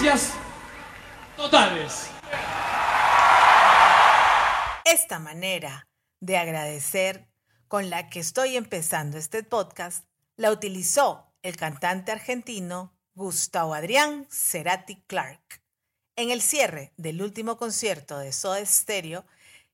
Gracias totales. Esta manera de agradecer con la que estoy empezando este podcast la utilizó el cantante argentino Gustavo Adrián Cerati Clark en el cierre del último concierto de Soda Stereo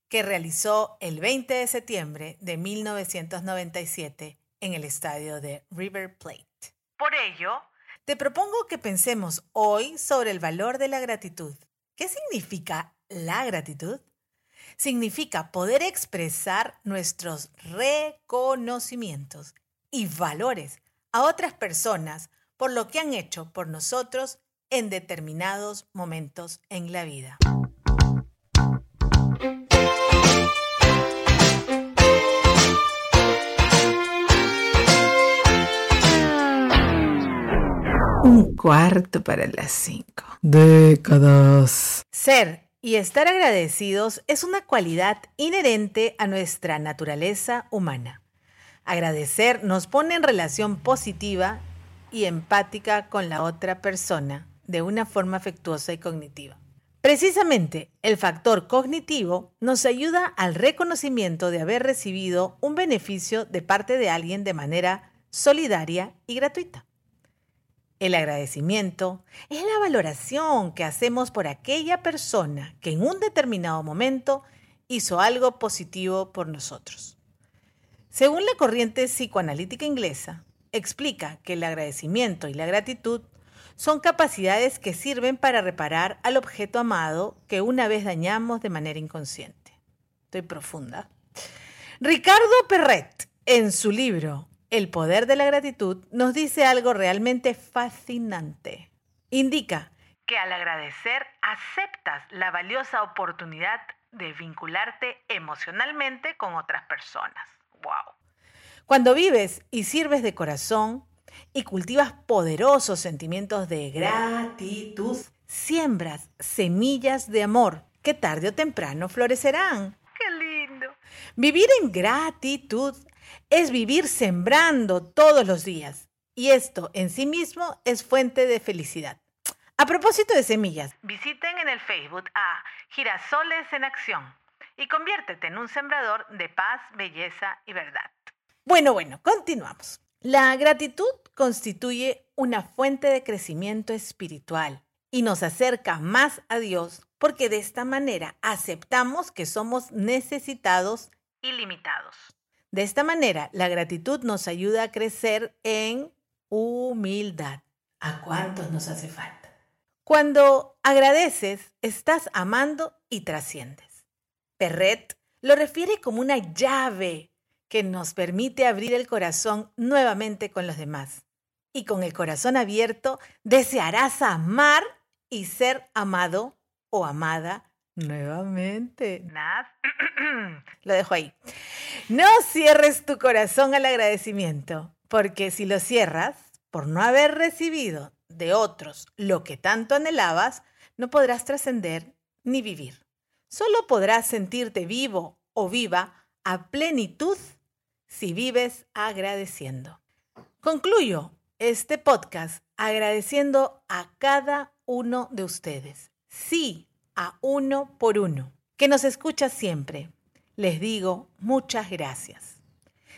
que realizó el 20 de septiembre de 1997 en el estadio de River Plate. Por ello, te propongo que pensemos hoy sobre el valor de la gratitud. ¿Qué significa la gratitud? Significa poder expresar nuestros reconocimientos y valores a otras personas por lo que han hecho por nosotros en determinados momentos en la vida. Un cuarto para las cinco. Décadas. Ser y estar agradecidos es una cualidad inherente a nuestra naturaleza humana. Agradecer nos pone en relación positiva y empática con la otra persona de una forma afectuosa y cognitiva. Precisamente, el factor cognitivo nos ayuda al reconocimiento de haber recibido un beneficio de parte de alguien de manera solidaria y gratuita. El agradecimiento es la valoración que hacemos por aquella persona que en un determinado momento hizo algo positivo por nosotros. Según la corriente psicoanalítica inglesa, explica que el agradecimiento y la gratitud son capacidades que sirven para reparar al objeto amado que una vez dañamos de manera inconsciente. Estoy profunda. Ricardo Perret, en su libro el poder de la gratitud nos dice algo realmente fascinante. Indica que al agradecer aceptas la valiosa oportunidad de vincularte emocionalmente con otras personas. ¡Wow! Cuando vives y sirves de corazón y cultivas poderosos sentimientos de gratitud, siembras semillas de amor que tarde o temprano florecerán. ¡Qué lindo! Vivir en gratitud es vivir sembrando todos los días. Y esto en sí mismo es fuente de felicidad. A propósito de semillas, visiten en el Facebook a Girasoles en Acción y conviértete en un sembrador de paz, belleza y verdad. Bueno, bueno, continuamos. La gratitud constituye una fuente de crecimiento espiritual y nos acerca más a Dios porque de esta manera aceptamos que somos necesitados y limitados. De esta manera, la gratitud nos ayuda a crecer en humildad. ¿A cuántos nos hace falta? Cuando agradeces, estás amando y trasciendes. Perret lo refiere como una llave que nos permite abrir el corazón nuevamente con los demás. Y con el corazón abierto, desearás amar y ser amado o amada nuevamente. Nada. lo dejo ahí. No cierres tu corazón al agradecimiento, porque si lo cierras, por no haber recibido de otros lo que tanto anhelabas, no podrás trascender ni vivir. Solo podrás sentirte vivo o viva a plenitud si vives agradeciendo. Concluyo este podcast agradeciendo a cada uno de ustedes. Sí, a uno por uno, que nos escucha siempre les digo muchas gracias.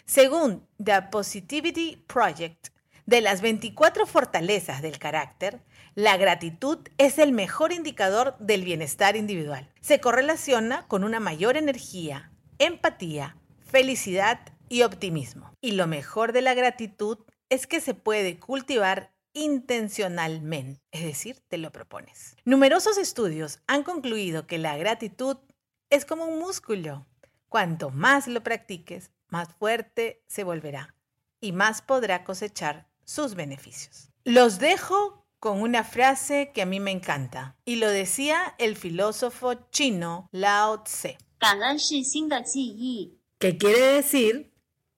Según The Positivity Project, de las 24 fortalezas del carácter, la gratitud es el mejor indicador del bienestar individual. Se correlaciona con una mayor energía, empatía, felicidad y optimismo. Y lo mejor de la gratitud es que se puede cultivar intencionalmente, es decir, te lo propones. Numerosos estudios han concluido que la gratitud es como un músculo Cuanto más lo practiques, más fuerte se volverá y más podrá cosechar sus beneficios. Los dejo con una frase que a mí me encanta y lo decía el filósofo chino Lao Tse. Que quiere decir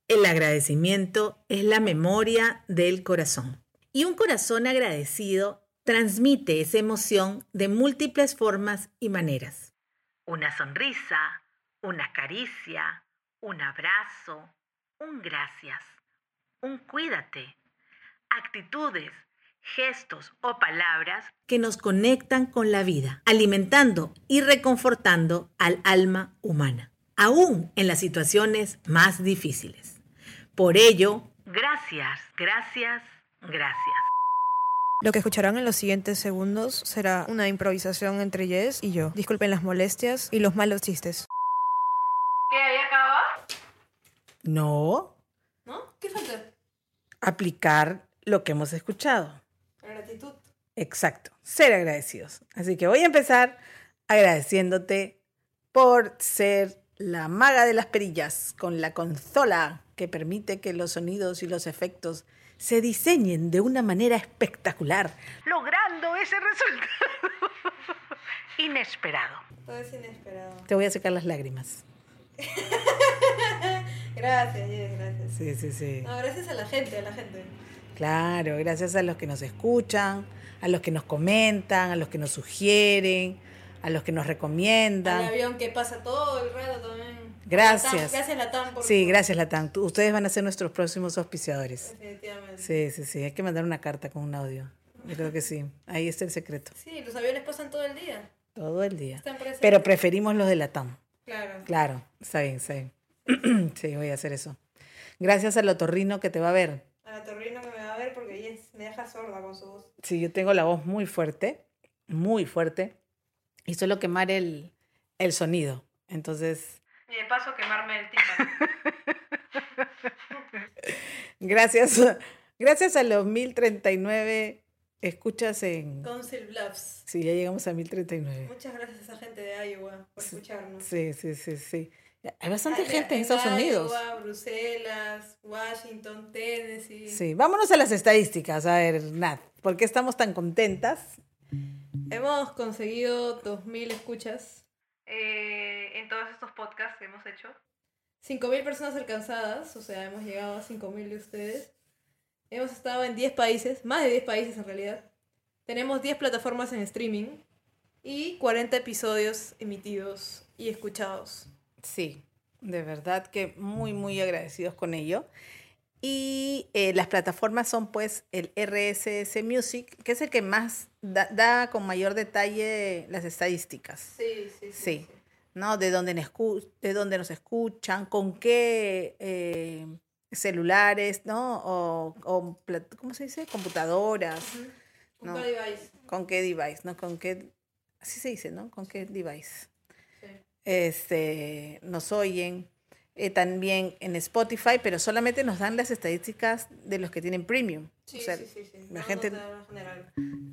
el agradecimiento es la memoria del corazón. Y un corazón agradecido transmite esa emoción de múltiples formas y maneras. Una sonrisa, una caricia, un abrazo, un gracias, un cuídate, actitudes gestos o palabras que nos conectan con la vida, alimentando y reconfortando al alma humana, aún en las situaciones más difíciles. Por ello, gracias, gracias, gracias. Lo que escucharán en los siguientes segundos será una improvisación entre Jess y yo. Disculpen las molestias y los malos chistes. ¿Qué? ¿Ahí acaba? No, ¿No? ¿Qué falta? aplicar lo que hemos escuchado. La gratitud. Exacto, ser agradecidos. Así que voy a empezar agradeciéndote por ser la maga de las perillas con la consola que permite que los sonidos y los efectos se diseñen de una manera espectacular, logrando ese resultado inesperado. Todo es inesperado. Te voy a secar las lágrimas. Gracias, Jess, gracias. Sí, sí, sí. No, gracias a la gente, a la gente. Claro, gracias a los que nos escuchan, a los que nos comentan, a los que nos sugieren, a los que nos Al recomiendan. avión que pasa todo el rato también. Gracias. Latam, Gracias, Latam, por Sí, gracias Latam. Ustedes van a ser nuestros próximos auspiciadores. Definitivamente. Sí, sí, sí. Hay que mandar una carta con un audio. Yo creo que sí. Ahí está el secreto. Sí, los aviones pasan todo el día. Todo el día. Están presentes. Pero preferimos los de Latam. Claro. Claro, está bien, está bien. Sí, voy a hacer eso. Gracias al otorrino que te va a ver. A la torrino que me va a ver porque Jess me deja sorda con su voz. Sí, yo tengo la voz muy fuerte, muy fuerte, y suelo quemar el, el sonido. Entonces, Y de paso quemarme el tímpano. gracias, gracias a los 1039 escuchas en... Council Bluffs. Sí, ya llegamos a 1039. Muchas gracias a esa gente de Iowa por escucharnos. Sí, sí, sí, sí. Hay bastante Ay, gente en Estados Unidos. Iowa, Bruselas, Washington, Tennessee. Sí, vámonos a las estadísticas. A ver, Nat, ¿por qué estamos tan contentas? Hemos conseguido 2.000 escuchas eh, en todos estos podcasts que hemos hecho. 5.000 personas alcanzadas, o sea, hemos llegado a 5.000 de ustedes. Hemos estado en 10 países, más de 10 países en realidad. Tenemos 10 plataformas en streaming y 40 episodios emitidos y escuchados. Sí, de verdad que muy, muy agradecidos con ello. Y eh, las plataformas son pues el RSS Music, que es el que más da, da con mayor detalle las estadísticas, Sí, sí, Sí. ¿no? De dónde, nos escu- de dónde nos escuchan, con qué eh, celulares, ¿no? O, o ¿cómo se dice? Computadoras, No. par de device. con qué device, ¿no? Con qué, así se dice, ¿no? Con qué device Sí. este, nos oyen. Eh, también en Spotify, pero solamente nos dan las estadísticas de los que tienen premium. Sí, O sea, sí, sí, sí. la No, gente-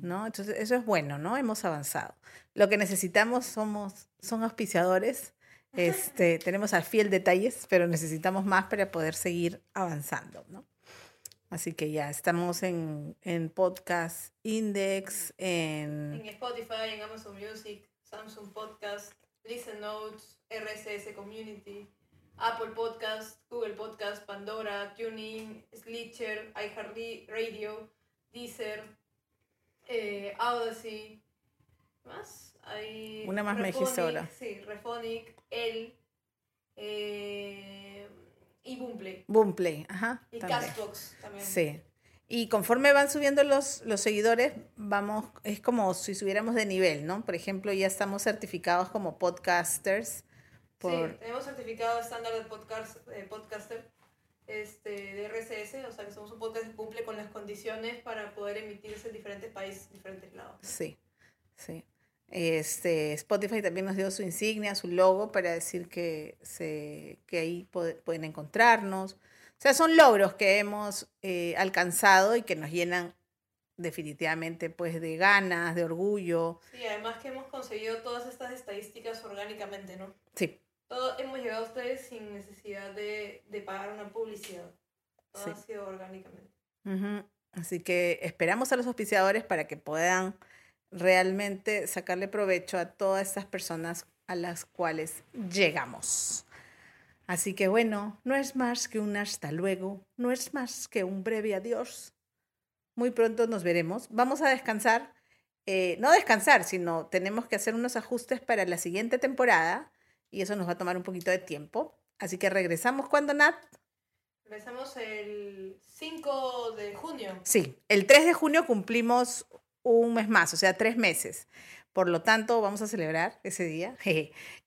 no. Entonces, eso es bueno, ¿no? Hemos avanzado. Lo que necesitamos somos, son auspiciadores. Este, tenemos al fiel detalles, pero necesitamos más para poder seguir avanzando, ¿no? Así que ya estamos en, en Podcast Index, en... En Spotify, en Amazon Music, Samsung Podcast, Listen Notes, RSS Community, Apple Podcast, Google Podcast, Pandora, TuneIn, Slitcher, iHeartRadio, Deezer, eh. ¿Qué ¿Más? Hay Una más ahora. Sí, Rephonic, El, eh, y Boomplay. Boomplay, ajá. Y también. Castbox también. Sí. Y conforme van subiendo los, los seguidores, vamos, es como si subiéramos de nivel, ¿no? Por ejemplo, ya estamos certificados como podcasters por... Sí, tenemos certificado estándar de podcast, eh, podcaster este, de RSS, o sea que somos un podcast que cumple con las condiciones para poder emitirse en diferentes países, diferentes lados. Sí, sí. Este, Spotify también nos dio su insignia, su logo para decir que, se, que ahí pueden encontrarnos. O sea, son logros que hemos eh, alcanzado y que nos llenan definitivamente pues de ganas, de orgullo. Sí, además que hemos conseguido todas estas estadísticas orgánicamente, ¿no? Sí, Todo hemos llegado a ustedes sin necesidad de, de pagar una publicidad. Todo Sí. ha sido orgánicamente. Así que esperamos a los auspiciadores para que puedan realmente sacarle provecho a todas estas personas a las cuales llegamos. Así que bueno, no es más que un hasta luego, no es más que un breve adiós. Muy pronto nos veremos. Vamos a descansar, eh, no descansar, sino tenemos que hacer unos ajustes para la siguiente temporada y eso nos va a tomar un poquito de tiempo. Así que regresamos cuando Nat. Empezamos el 5 5 de junio. Sí, el 3 de junio cumplimos un mes más, o sea, tres meses. Por lo tanto, vamos a celebrar ese día.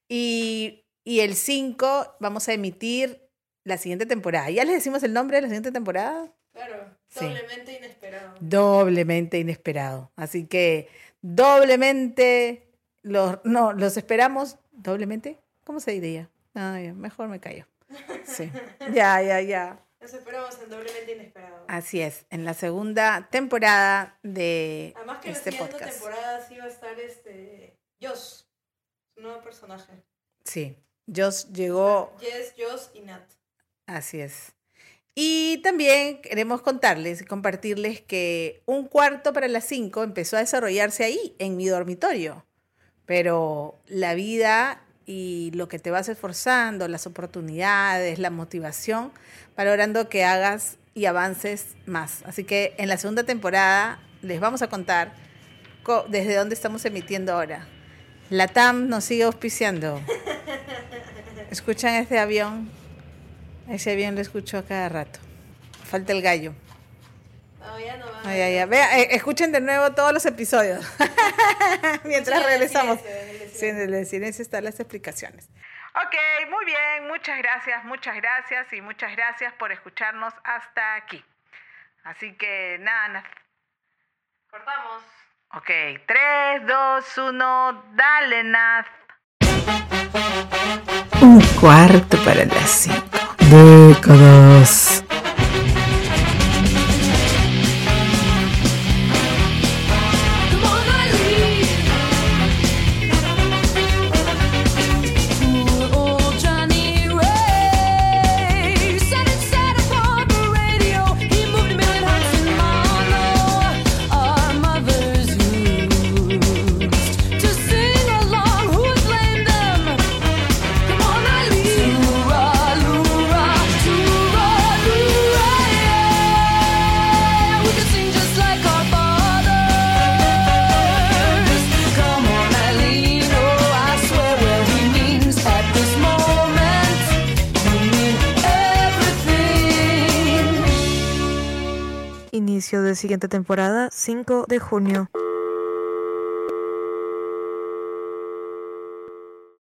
y, y el 5 vamos a emitir la siguiente temporada. ¿Ya les decimos el nombre de la siguiente temporada? Claro, doblemente inesperado. Doblemente inesperado. Así que doblemente los, no, los esperamos doblemente. ¿Cómo se diría? Mejor me callo. Sí. Ya, ya, ya. Los esperamos en doblemente inesperado. Así es, en la segunda temporada de Además que este en la siguiente podcast. temporada sí va a estar este Joss, su nuevo personaje. Sí, Joss llegó, Jess, Joss y Nat. así es. Y también queremos contarles y compartirles que un cuarto para las cinco empezó a desarrollarse ahí, en mi dormitorio. Pero la vida y lo que te vas esforzando, las oportunidades, la motivación, va logrando que hagas y avances más. Así que en la segunda temporada les vamos a contar co- desde dónde estamos emitiendo ahora. La TAM nos sigue auspiciando. ¿Escuchan ese avión? Ese avión lo escucho a cada rato. Falta el gallo. Ya no va. Vea, eh, escuchen de nuevo todos los episodios. Mientras regresamos. Silencio, en el Sí, silencio. en el silencio están las explicaciones. Ok, muy bien. Muchas gracias, muchas gracias y muchas gracias por escucharnos hasta aquí. Así que nada, nada. Cortamos. Ok, 3, 2, 1, dale, Naz. Un cuarto para las cinco. Décadas. Siguiente temporada, 5 de junio.